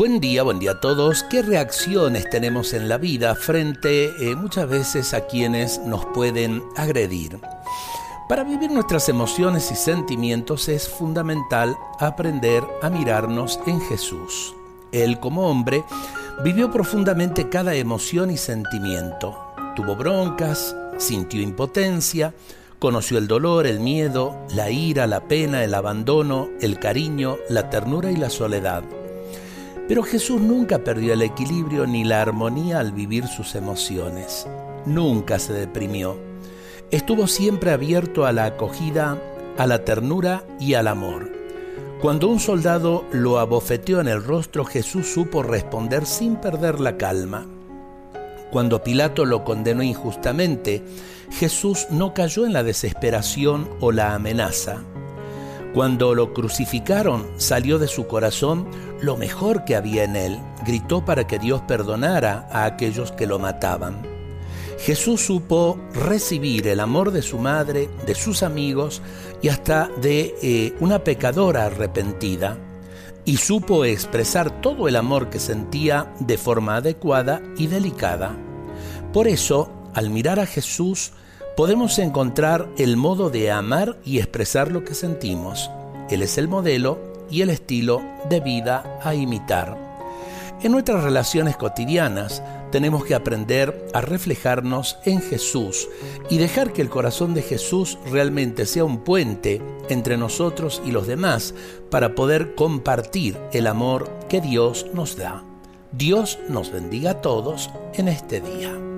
Buen día, buen día a todos. ¿Qué reacciones tenemos en la vida frente eh, muchas veces a quienes nos pueden agredir? Para vivir nuestras emociones y sentimientos es fundamental aprender a mirarnos en Jesús. Él como hombre vivió profundamente cada emoción y sentimiento. Tuvo broncas, sintió impotencia, conoció el dolor, el miedo, la ira, la pena, el abandono, el cariño, la ternura y la soledad. Pero Jesús nunca perdió el equilibrio ni la armonía al vivir sus emociones. Nunca se deprimió. Estuvo siempre abierto a la acogida, a la ternura y al amor. Cuando un soldado lo abofeteó en el rostro, Jesús supo responder sin perder la calma. Cuando Pilato lo condenó injustamente, Jesús no cayó en la desesperación o la amenaza. Cuando lo crucificaron, salió de su corazón lo mejor que había en él. Gritó para que Dios perdonara a aquellos que lo mataban. Jesús supo recibir el amor de su madre, de sus amigos y hasta de eh, una pecadora arrepentida. Y supo expresar todo el amor que sentía de forma adecuada y delicada. Por eso, al mirar a Jesús, podemos encontrar el modo de amar y expresar lo que sentimos. Él es el modelo y el estilo de vida a imitar. En nuestras relaciones cotidianas tenemos que aprender a reflejarnos en Jesús y dejar que el corazón de Jesús realmente sea un puente entre nosotros y los demás para poder compartir el amor que Dios nos da. Dios nos bendiga a todos en este día.